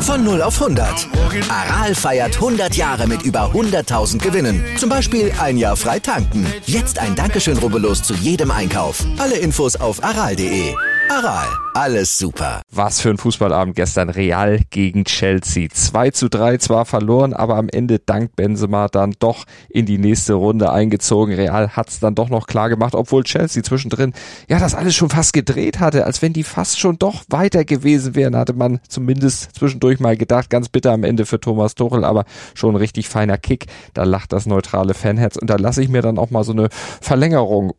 Von 0 auf 100. Aral feiert 100 Jahre mit über 100.000 Gewinnen. Zum Beispiel ein Jahr frei tanken. Jetzt ein Dankeschön, rubbellos zu jedem Einkauf. Alle Infos auf aral.de. Aral, alles super. Was für ein Fußballabend gestern. Real gegen Chelsea. 2 zu 3 zwar verloren, aber am Ende dank Benzema dann doch in die nächste Runde eingezogen. Real hat's dann doch noch klar gemacht, obwohl Chelsea zwischendrin ja das alles schon fast gedreht hatte, als wenn die fast schon doch weiter gewesen wären, hatte man zumindest zwischendurch mal gedacht. Ganz bitter am Ende für Thomas Tuchel, aber schon ein richtig feiner Kick. Da lacht das neutrale Fanherz und da lasse ich mir dann auch mal so eine Verlängerung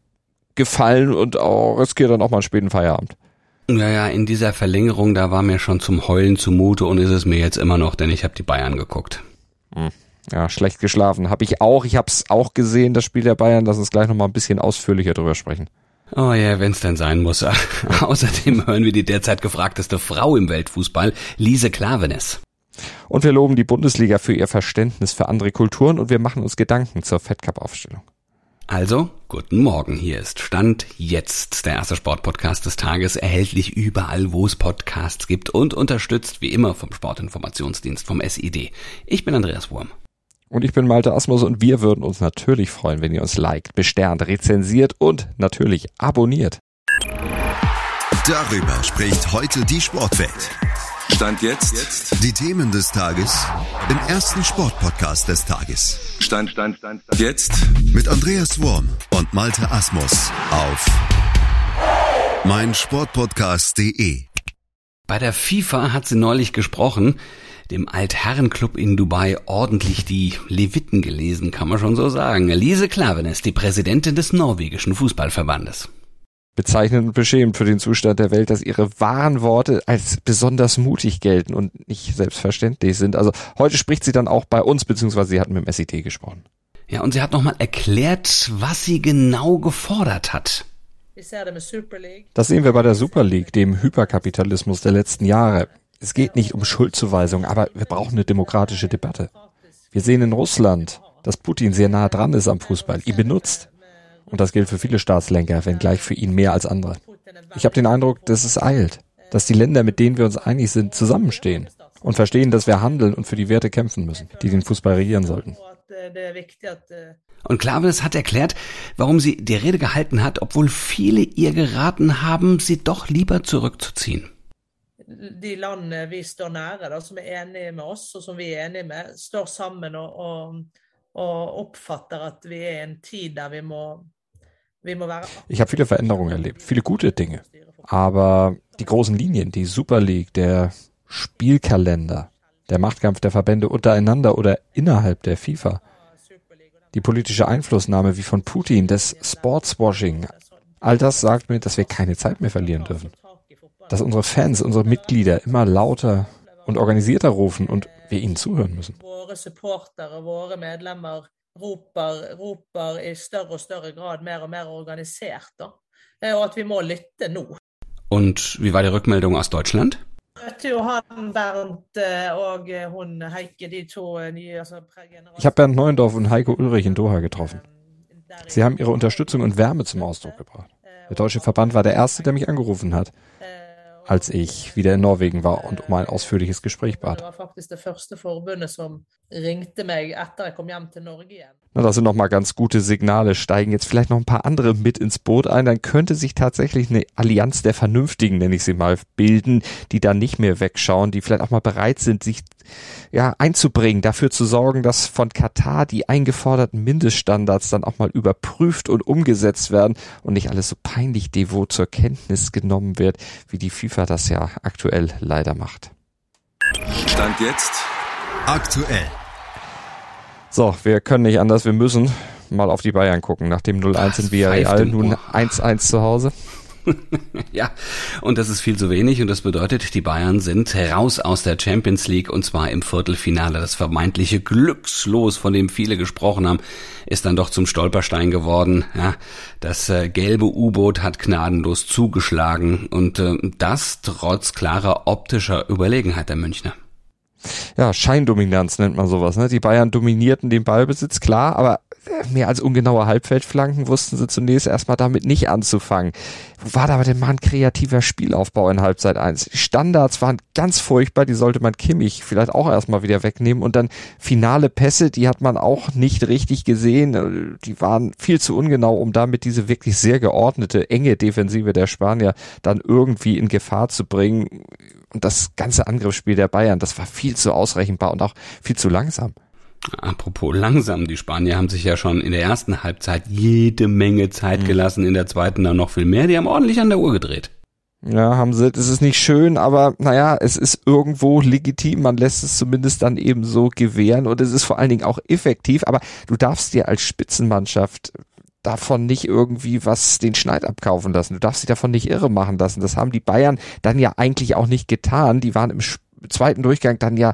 gefallen und auch riskiere dann auch mal einen späten Feierabend. Ja, ja, in dieser Verlängerung, da war mir schon zum Heulen zumute und ist es mir jetzt immer noch, denn ich habe die Bayern geguckt. Hm. Ja, schlecht geschlafen. Habe ich auch. Ich habe es auch gesehen, das Spiel der Bayern. Lass uns gleich nochmal ein bisschen ausführlicher drüber sprechen. Oh ja, wenn's denn sein muss. Außerdem hören wir die derzeit gefragteste Frau im Weltfußball, Lise Klavenes. Und wir loben die Bundesliga für ihr Verständnis für andere Kulturen und wir machen uns Gedanken zur Fed Cup Aufstellung. Also, guten Morgen. Hier ist Stand jetzt der erste Sportpodcast des Tages, erhältlich überall, wo es Podcasts gibt und unterstützt wie immer vom Sportinformationsdienst vom SID. Ich bin Andreas Wurm. Und ich bin Malte Asmus und wir würden uns natürlich freuen, wenn ihr uns liked, besternt, rezensiert und natürlich abonniert. Darüber spricht heute die Sportwelt. Stand jetzt. Die Themen des Tages im ersten Sportpodcast des Tages. Stand, Stand, Stand, Stand. Jetzt. Mit Andreas Worm und Malte Asmus auf meinsportpodcast.de. Bei der FIFA hat sie neulich gesprochen, dem Altherrenclub in Dubai ordentlich die Leviten gelesen, kann man schon so sagen. Lise Klavenes, die Präsidentin des norwegischen Fußballverbandes bezeichnend und beschämend für den Zustand der Welt, dass ihre wahren Worte als besonders mutig gelten und nicht selbstverständlich sind. Also heute spricht sie dann auch bei uns, beziehungsweise sie hat mit dem SIT gesprochen. Ja, und sie hat nochmal erklärt, was sie genau gefordert hat. Das sehen wir bei der Super League, dem Hyperkapitalismus der letzten Jahre. Es geht nicht um Schuldzuweisung, aber wir brauchen eine demokratische Debatte. Wir sehen in Russland, dass Putin sehr nah dran ist am Fußball, ihn benutzt. Und das gilt für viele Staatslenker, wenngleich für ihn mehr als andere. Ich habe den Eindruck, dass es eilt, dass die Länder, mit denen wir uns einig sind, zusammenstehen und verstehen, dass wir handeln und für die Werte kämpfen müssen, die den Fußball regieren sollten. Und Klaves hat erklärt, warum sie die Rede gehalten hat, obwohl viele ihr geraten haben, sie doch lieber zurückzuziehen. De landene vi står nære, da, som er enige med oss, og som vi er enige med, står sammen og, og, og oppfatter at vi er i en tid der vi må ich habe viele Veränderungen erlebt, viele gute Dinge. Aber die großen Linien, die Super League, der Spielkalender, der Machtkampf der Verbände untereinander oder innerhalb der FIFA, die politische Einflussnahme wie von Putin, das Sportswashing, all das sagt mir, dass wir keine Zeit mehr verlieren dürfen. Dass unsere Fans, unsere Mitglieder immer lauter und organisierter rufen und wir ihnen zuhören müssen roper, roper i større og større grad mer og mer organisert, da. Og at vi må lytte nå. Und wie war die Rückmeldung aus Deutschland? Eh, eh, ich habe Bernd Neuendorf und Heiko Ulrich in Doha getroffen. Sie haben ihre Unterstützung und Wärme zum Ausdruck gebracht. Der deutsche Verband war der erste, der mich angerufen hat als ich wieder in Norwegen war und um ein ausführliches Gespräch bat. Das sind noch mal ganz gute Signale. Steigen jetzt vielleicht noch ein paar andere mit ins Boot ein, dann könnte sich tatsächlich eine Allianz der Vernünftigen, nenne ich sie mal, bilden, die da nicht mehr wegschauen, die vielleicht auch mal bereit sind, sich ja einzubringen, dafür zu sorgen, dass von Katar die eingeforderten Mindeststandards dann auch mal überprüft und umgesetzt werden und nicht alles so peinlich devot zur Kenntnis genommen wird, wie die FIFA das ja aktuell leider macht. Stand jetzt aktuell. So, wir können nicht anders, wir müssen mal auf die Bayern gucken. Nach dem 0-1 in Villarreal, nun 1-1 zu Hause. ja, und das ist viel zu wenig und das bedeutet, die Bayern sind raus aus der Champions League und zwar im Viertelfinale. Das vermeintliche Glückslos, von dem viele gesprochen haben, ist dann doch zum Stolperstein geworden. Ja, das äh, gelbe U-Boot hat gnadenlos zugeschlagen und äh, das trotz klarer optischer Überlegenheit der Münchner ja, Scheindominanz nennt man sowas. Ne? Die Bayern dominierten den Ballbesitz, klar, aber mehr als ungenaue Halbfeldflanken wussten sie zunächst erstmal damit nicht anzufangen. Wo war da aber denn mal ein kreativer Spielaufbau in Halbzeit 1? Die Standards waren ganz furchtbar, die sollte man Kimmich vielleicht auch erstmal wieder wegnehmen und dann finale Pässe, die hat man auch nicht richtig gesehen. Die waren viel zu ungenau, um damit diese wirklich sehr geordnete, enge Defensive der Spanier dann irgendwie in Gefahr zu bringen. Und das ganze Angriffsspiel der Bayern, das war viel zu ausrechenbar und auch viel zu langsam. Apropos langsam, die Spanier haben sich ja schon in der ersten Halbzeit jede Menge Zeit mhm. gelassen, in der zweiten dann noch viel mehr. Die haben ordentlich an der Uhr gedreht. Ja, haben sie. Das ist nicht schön, aber naja, es ist irgendwo legitim. Man lässt es zumindest dann eben so gewähren und es ist vor allen Dingen auch effektiv. Aber du darfst dir als Spitzenmannschaft davon nicht irgendwie was den Schneid abkaufen lassen. Du darfst dich davon nicht irre machen lassen. Das haben die Bayern dann ja eigentlich auch nicht getan. Die waren im zweiten Durchgang dann ja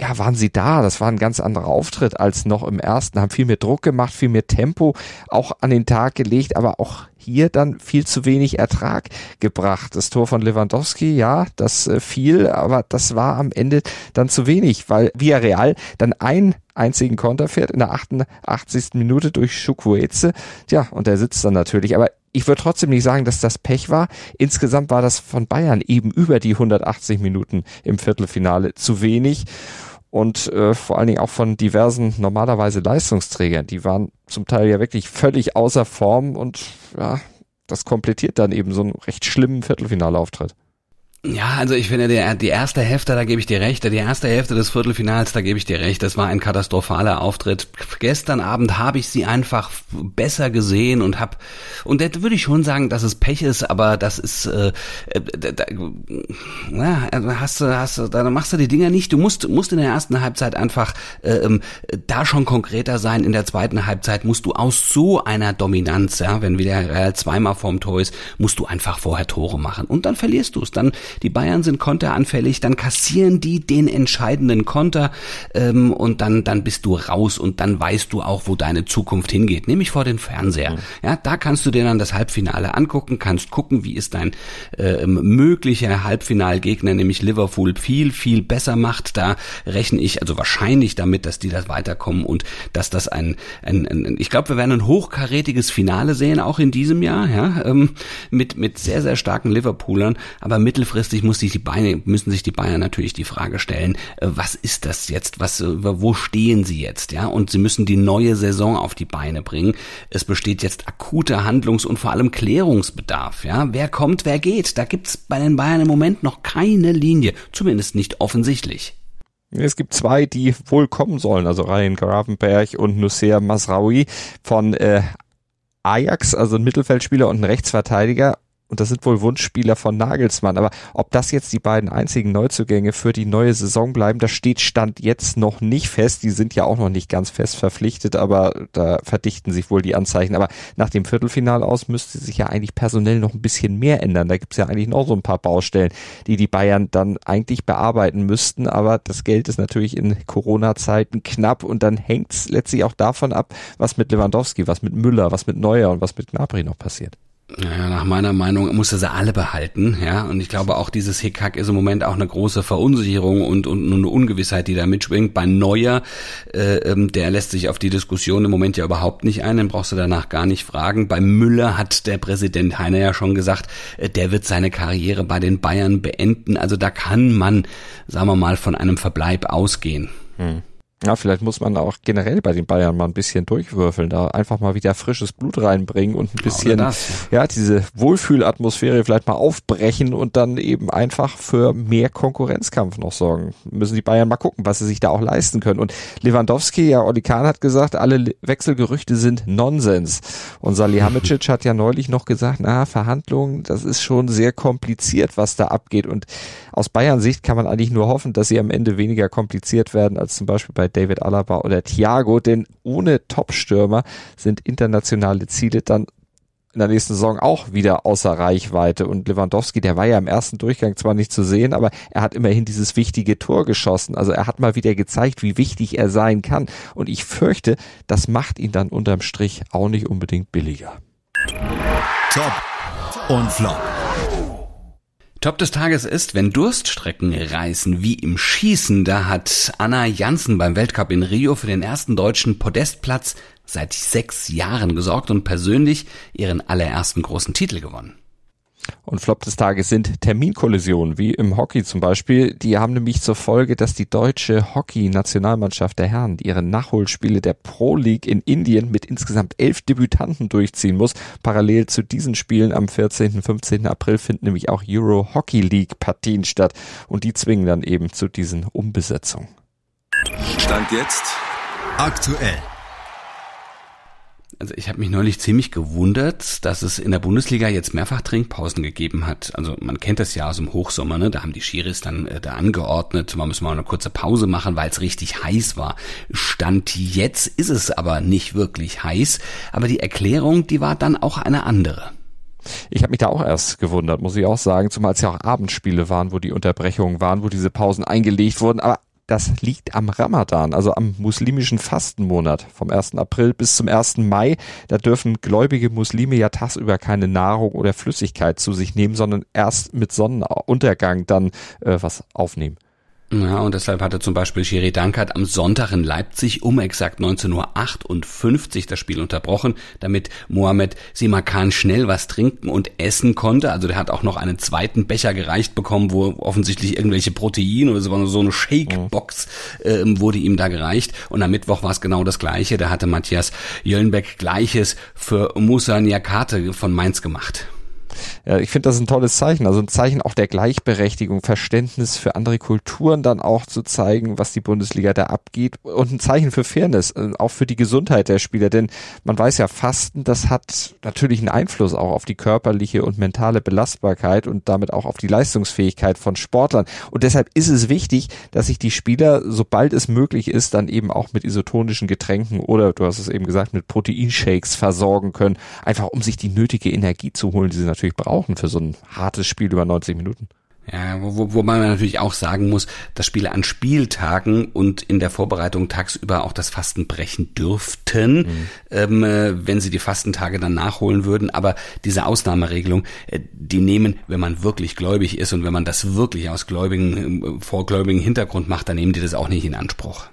ja, waren sie da. Das war ein ganz anderer Auftritt als noch im ersten. Haben viel mehr Druck gemacht, viel mehr Tempo auch an den Tag gelegt, aber auch hier dann viel zu wenig Ertrag gebracht. Das Tor von Lewandowski, ja, das äh, fiel, aber das war am Ende dann zu wenig, weil Villarreal dann ein einzigen Konter fährt in der 88. Minute durch Chukwueze. Tja, und der sitzt dann natürlich. Aber ich würde trotzdem nicht sagen, dass das Pech war. Insgesamt war das von Bayern eben über die 180 Minuten im Viertelfinale zu wenig und äh, vor allen Dingen auch von diversen normalerweise Leistungsträgern. Die waren zum Teil ja wirklich völlig außer Form und ja, das komplettiert dann eben so einen recht schlimmen Viertelfinalauftritt. Ja, also ich finde, der, die erste Hälfte, da gebe ich dir recht, die erste Hälfte des Viertelfinals, da gebe ich dir recht, das war ein katastrophaler Auftritt. Gestern Abend habe ich sie einfach besser gesehen und hab und da würde ich schon sagen, dass es Pech ist, aber das ist, äh, da, da, ja, also hast du, hast du, da machst du die Dinger nicht. Du musst, musst in der ersten Halbzeit einfach äh, ähm, da schon konkreter sein. In der zweiten Halbzeit musst du aus so einer Dominanz, ja, wenn wieder Real zweimal vorm Tor ist, musst du einfach vorher Tore machen und dann verlierst du es. Dann die Bayern sind konteranfällig, dann kassieren die den entscheidenden Konter ähm, und dann, dann bist du raus und dann weißt du auch, wo deine Zukunft hingeht, nämlich vor den Fernseher. Mhm. Ja, da kannst du dir dann das Halbfinale angucken, kannst gucken, wie ist dein äh, möglicher Halbfinalgegner, nämlich Liverpool, viel, viel besser macht. Da rechne ich also wahrscheinlich damit, dass die das weiterkommen und dass das ein, ein, ein ich glaube, wir werden ein hochkarätiges Finale sehen, auch in diesem Jahr, ja, ähm, mit, mit sehr, sehr starken Liverpoolern, aber mittelfristig langfristig muss sich die Beine, müssen sich die Bayern natürlich die Frage stellen, äh, was ist das jetzt? Was, äh, wo stehen sie jetzt? Ja, und sie müssen die neue Saison auf die Beine bringen. Es besteht jetzt akuter Handlungs- und vor allem Klärungsbedarf. Ja, wer kommt, wer geht? Da gibt's bei den Bayern im Moment noch keine Linie, zumindest nicht offensichtlich. Es gibt zwei, die wohl kommen sollen, also Ryan Gravenberg und Nusser Masraoui von äh, Ajax, also ein Mittelfeldspieler und ein Rechtsverteidiger und das sind wohl Wunschspieler von Nagelsmann. Aber ob das jetzt die beiden einzigen Neuzugänge für die neue Saison bleiben, das steht Stand jetzt noch nicht fest. Die sind ja auch noch nicht ganz fest verpflichtet, aber da verdichten sich wohl die Anzeichen. Aber nach dem Viertelfinal aus müsste sich ja eigentlich personell noch ein bisschen mehr ändern. Da gibt's ja eigentlich noch so ein paar Baustellen, die die Bayern dann eigentlich bearbeiten müssten. Aber das Geld ist natürlich in Corona-Zeiten knapp und dann hängt's letztlich auch davon ab, was mit Lewandowski, was mit Müller, was mit Neuer und was mit Gnabry noch passiert. Naja, nach meiner Meinung muss er sie alle behalten, ja. Und ich glaube auch dieses Hickhack ist im Moment auch eine große Verunsicherung und, und eine Ungewissheit, die da mitschwingt. Bei Neuer, äh, ähm, der lässt sich auf die Diskussion im Moment ja überhaupt nicht ein, den brauchst du danach gar nicht fragen. Bei Müller hat der Präsident Heiner ja schon gesagt, äh, der wird seine Karriere bei den Bayern beenden. Also da kann man, sagen wir mal, von einem Verbleib ausgehen. Hm. Ja, vielleicht muss man auch generell bei den Bayern mal ein bisschen durchwürfeln, da einfach mal wieder frisches Blut reinbringen und ein bisschen, ja, diese Wohlfühlatmosphäre vielleicht mal aufbrechen und dann eben einfach für mehr Konkurrenzkampf noch sorgen. Müssen die Bayern mal gucken, was sie sich da auch leisten können. Und Lewandowski, ja, Oli Kahn hat gesagt, alle Wechselgerüchte sind Nonsens. Und Salihamidzic hat ja neulich noch gesagt, na, Verhandlungen, das ist schon sehr kompliziert, was da abgeht. Und aus Bayern Sicht kann man eigentlich nur hoffen, dass sie am Ende weniger kompliziert werden als zum Beispiel bei David Alaba oder Thiago, denn ohne Top-Stürmer sind internationale Ziele dann in der nächsten Saison auch wieder außer Reichweite. Und Lewandowski, der war ja im ersten Durchgang zwar nicht zu sehen, aber er hat immerhin dieses wichtige Tor geschossen. Also er hat mal wieder gezeigt, wie wichtig er sein kann. Und ich fürchte, das macht ihn dann unterm Strich auch nicht unbedingt billiger. Top und Flop. Top des Tages ist, wenn Durststrecken reißen, wie im Schießen. Da hat Anna Janssen beim Weltcup in Rio für den ersten deutschen Podestplatz seit sechs Jahren gesorgt und persönlich ihren allerersten großen Titel gewonnen. Und Flop des Tages sind Terminkollisionen, wie im Hockey zum Beispiel. Die haben nämlich zur Folge, dass die deutsche Hockey-Nationalmannschaft der Herren ihre Nachholspiele der Pro League in Indien mit insgesamt elf Debütanten durchziehen muss. Parallel zu diesen Spielen am 14. und 15. April finden nämlich auch Euro Hockey League Partien statt. Und die zwingen dann eben zu diesen Umbesetzungen. Stand jetzt Aktuell. Also ich habe mich neulich ziemlich gewundert, dass es in der Bundesliga jetzt mehrfach Trinkpausen gegeben hat. Also man kennt das ja aus dem Hochsommer, ne? da haben die Schiris dann äh, da angeordnet, man muss mal eine kurze Pause machen, weil es richtig heiß war. Stand jetzt ist es aber nicht wirklich heiß, aber die Erklärung, die war dann auch eine andere. Ich habe mich da auch erst gewundert, muss ich auch sagen, zumal es ja auch Abendspiele waren, wo die Unterbrechungen waren, wo diese Pausen eingelegt wurden. Aber das liegt am Ramadan, also am muslimischen Fastenmonat vom 1. April bis zum 1. Mai. Da dürfen gläubige Muslime ja tagsüber keine Nahrung oder Flüssigkeit zu sich nehmen, sondern erst mit Sonnenuntergang dann äh, was aufnehmen. Ja, und deshalb hatte zum Beispiel Schiri Dankert am Sonntag in Leipzig um exakt 19.58 Uhr das Spiel unterbrochen, damit Mohamed Simakan schnell was trinken und essen konnte. Also der hat auch noch einen zweiten Becher gereicht bekommen, wo offensichtlich irgendwelche Proteine oder so, so eine Shake-Box äh, wurde ihm da gereicht. Und am Mittwoch war es genau das Gleiche. Da hatte Matthias Jöllenbeck Gleiches für Musa Niakate von Mainz gemacht. Ja, ich finde das ein tolles Zeichen, also ein Zeichen auch der Gleichberechtigung, Verständnis für andere Kulturen dann auch zu zeigen, was die Bundesliga da abgeht und ein Zeichen für Fairness, äh, auch für die Gesundheit der Spieler, denn man weiß ja, Fasten, das hat natürlich einen Einfluss auch auf die körperliche und mentale Belastbarkeit und damit auch auf die Leistungsfähigkeit von Sportlern. Und deshalb ist es wichtig, dass sich die Spieler, sobald es möglich ist, dann eben auch mit isotonischen Getränken oder, du hast es eben gesagt, mit Proteinshakes versorgen können, einfach um sich die nötige Energie zu holen, die sie natürlich brauchen für so ein hartes Spiel über 90 Minuten. Ja, wo, wo, wo man natürlich auch sagen muss, dass Spiele an Spieltagen und in der Vorbereitung tagsüber auch das Fasten brechen dürften, mhm. ähm, äh, wenn sie die Fastentage dann nachholen würden. Aber diese Ausnahmeregelung, äh, die nehmen, wenn man wirklich gläubig ist und wenn man das wirklich aus gläubigen, äh, vorgläubigen Hintergrund macht, dann nehmen die das auch nicht in Anspruch.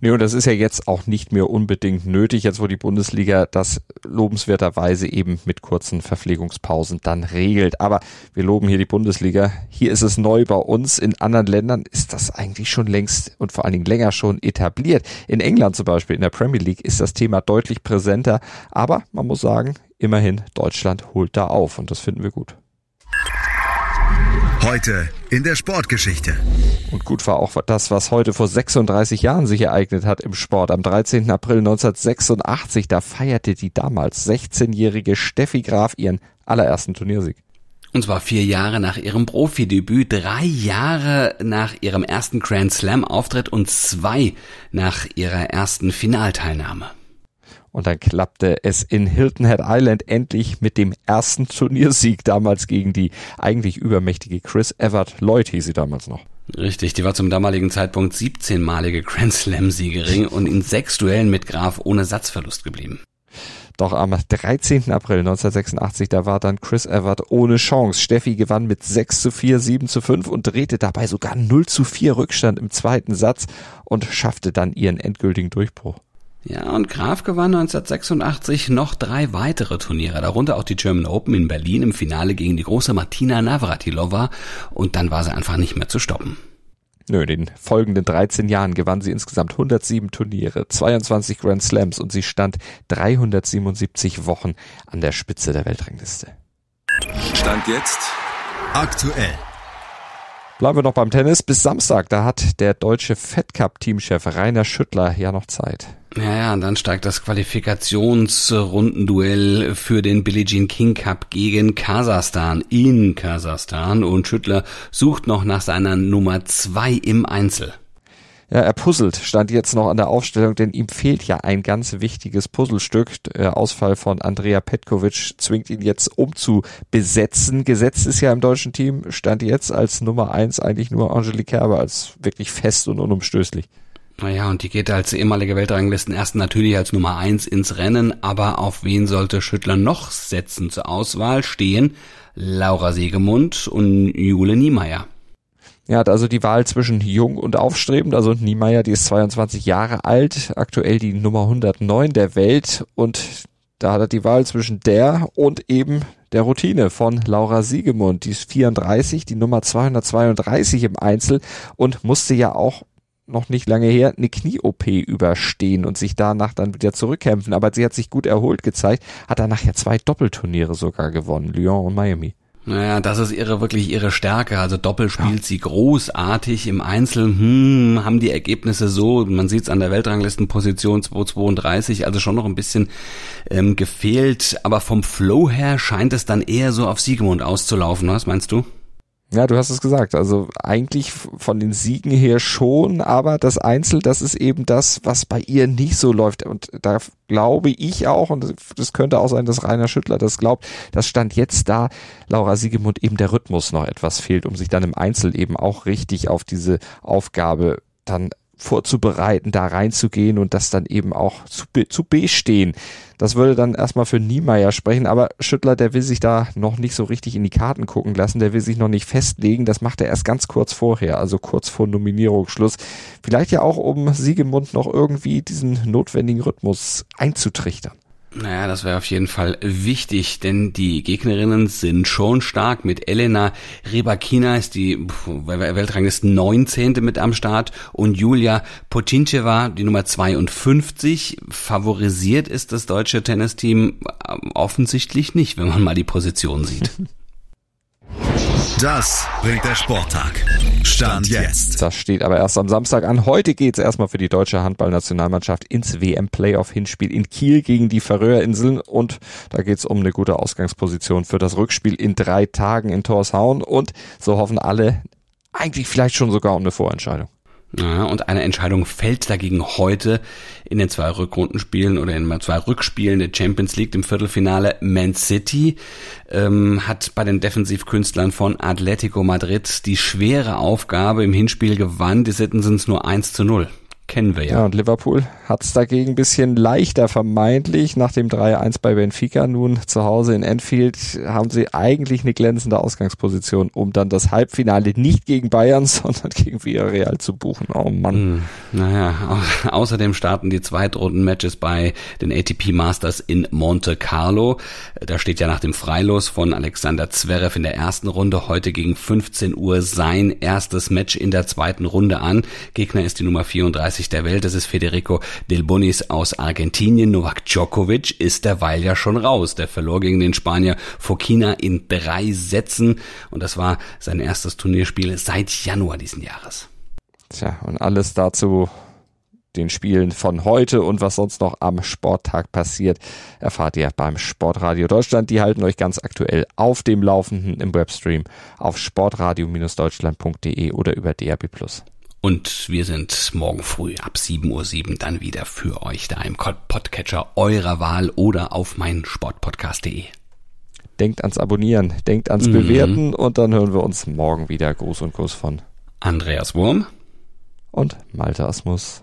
Nee, und das ist ja jetzt auch nicht mehr unbedingt nötig, jetzt wo die Bundesliga das lobenswerterweise eben mit kurzen Verpflegungspausen dann regelt. Aber wir loben hier die Bundesliga. Hier ist es neu bei uns. In anderen Ländern ist das eigentlich schon längst und vor allen Dingen länger schon etabliert. In England zum Beispiel, in der Premier League, ist das Thema deutlich präsenter. Aber man muss sagen, immerhin, Deutschland holt da auf und das finden wir gut. Heute in der Sportgeschichte. Und gut war auch das, was heute vor 36 Jahren sich ereignet hat im Sport. Am 13. April 1986, da feierte die damals 16-jährige Steffi Graf ihren allerersten Turniersieg. Und zwar vier Jahre nach ihrem Profidebüt, drei Jahre nach ihrem ersten Grand Slam Auftritt und zwei nach ihrer ersten Finalteilnahme. Und dann klappte es in Hilton Head Island endlich mit dem ersten Turniersieg damals gegen die eigentlich übermächtige Chris Evert Lloyd hieß sie damals noch. Richtig, die war zum damaligen Zeitpunkt 17-malige Grand Slam-Siegerin und in sechs Duellen mit Graf ohne Satzverlust geblieben. Doch am 13. April 1986, da war dann Chris Evert ohne Chance. Steffi gewann mit 6 zu 4, 7 zu 5 und drehte dabei sogar 0 zu 4 Rückstand im zweiten Satz und schaffte dann ihren endgültigen Durchbruch. Ja, und Graf gewann 1986 noch drei weitere Turniere, darunter auch die German Open in Berlin im Finale gegen die große Martina Navratilova und dann war sie einfach nicht mehr zu stoppen. Nö, in den folgenden 13 Jahren gewann sie insgesamt 107 Turniere, 22 Grand Slams und sie stand 377 Wochen an der Spitze der Weltrangliste. Stand jetzt Aktuell. Bleiben wir noch beim Tennis. Bis Samstag, da hat der deutsche Fed Cup Teamchef Rainer Schüttler ja noch Zeit. Ja, ja, und dann steigt das Qualifikationsrundenduell für den Billie Jean King Cup gegen Kasachstan in Kasachstan und Schüttler sucht noch nach seiner Nummer zwei im Einzel. Ja, er puzzelt, stand jetzt noch an der Aufstellung, denn ihm fehlt ja ein ganz wichtiges Puzzlestück. Der Ausfall von Andrea Petkovic zwingt ihn jetzt umzubesetzen. Gesetzt ist ja im deutschen Team, stand jetzt als Nummer eins eigentlich nur Angelique Kerber als wirklich fest und unumstößlich. Naja, und die geht als ehemalige Weltranglisten-Ersten natürlich als Nummer eins ins Rennen, aber auf wen sollte Schüttler noch setzen? Zur Auswahl stehen Laura Siegemund und Jule Niemeyer. Er hat also die Wahl zwischen jung und aufstrebend. Also Niemeyer, die ist 22 Jahre alt, aktuell die Nummer 109 der Welt und da hat er die Wahl zwischen der und eben der Routine von Laura Siegemund. Die ist 34, die Nummer 232 im Einzel und musste ja auch noch nicht lange her eine Knie-OP überstehen und sich danach dann wieder zurückkämpfen. Aber sie hat sich gut erholt gezeigt, hat danach ja zwei Doppelturniere sogar gewonnen, Lyon und Miami. Naja, das ist ihre wirklich ihre Stärke. Also Doppel spielt ja. sie großartig im Einzel. Hm, haben die Ergebnisse so, man sieht es an der Weltranglistenposition 232, also schon noch ein bisschen ähm, gefehlt. Aber vom Flow her scheint es dann eher so auf Siegemund auszulaufen. Was meinst du? Ja, du hast es gesagt. Also eigentlich von den Siegen her schon, aber das Einzel, das ist eben das, was bei ihr nicht so läuft. Und da glaube ich auch, und das könnte auch sein, dass Rainer Schüttler das glaubt, das stand jetzt da, Laura Siegemund eben der Rhythmus noch etwas fehlt, um sich dann im Einzel eben auch richtig auf diese Aufgabe dann vorzubereiten, da reinzugehen und das dann eben auch zu, zu bestehen. Das würde dann erstmal für Niemeyer sprechen, aber Schüttler, der will sich da noch nicht so richtig in die Karten gucken lassen, der will sich noch nicht festlegen, das macht er erst ganz kurz vorher, also kurz vor Nominierungsschluss. Vielleicht ja auch, um Siegemund noch irgendwie diesen notwendigen Rhythmus einzutrichtern. Naja, das wäre auf jeden Fall wichtig, denn die Gegnerinnen sind schon stark. Mit Elena Rybakina ist die Weltranglisten 19. mit am Start und Julia Pocincheva, die Nummer 52. Favorisiert ist das deutsche Tennisteam offensichtlich nicht, wenn man mal die Position sieht. Das bringt der Sporttag. Stand jetzt. Das steht aber erst am Samstag an. Heute geht's erstmal für die deutsche Handballnationalmannschaft ins WM-Playoff-Hinspiel in Kiel gegen die Färöerinseln und da geht's um eine gute Ausgangsposition für das Rückspiel in drei Tagen in Torshavn und so hoffen alle eigentlich vielleicht schon sogar um eine Vorentscheidung. Ja, und eine Entscheidung fällt dagegen heute in den zwei Rückrundenspielen oder in zwei Rückspielen der Champions League im Viertelfinale. Man City ähm, hat bei den Defensivkünstlern von Atletico Madrid die schwere Aufgabe im Hinspiel gewandt. Die Sitten sind es nur 1 zu 0 kennen wir ja. Ja, und Liverpool hat es dagegen ein bisschen leichter vermeintlich. Nach dem 3-1 bei Benfica nun zu Hause in Enfield haben sie eigentlich eine glänzende Ausgangsposition, um dann das Halbfinale nicht gegen Bayern, sondern gegen Villarreal zu buchen. Oh Mann. Hm, naja, au außerdem starten die Zweitrunden-Matches bei den ATP Masters in Monte Carlo. Da steht ja nach dem Freilos von Alexander Zverev in der ersten Runde heute gegen 15 Uhr sein erstes Match in der zweiten Runde an. Gegner ist die Nummer 34 34 der Welt. Das ist Federico Del Bonis aus Argentinien. Novak Djokovic ist derweil ja schon raus. Der verlor gegen den Spanier Fokina in drei Sätzen und das war sein erstes Turnierspiel seit Januar diesen Jahres. Tja, und alles dazu den Spielen von heute und was sonst noch am Sporttag passiert, erfahrt ihr beim Sportradio Deutschland. Die halten euch ganz aktuell auf dem Laufenden im Webstream auf sportradio-deutschland.de oder über DRB+. Und wir sind morgen früh ab 7.07 Uhr dann wieder für euch da im Podcatcher eurer Wahl oder auf meinen Sportpodcast.de. Denkt ans Abonnieren, denkt ans mhm. Bewerten und dann hören wir uns morgen wieder. Gruß und Kuss von Andreas Wurm und Malte Asmus.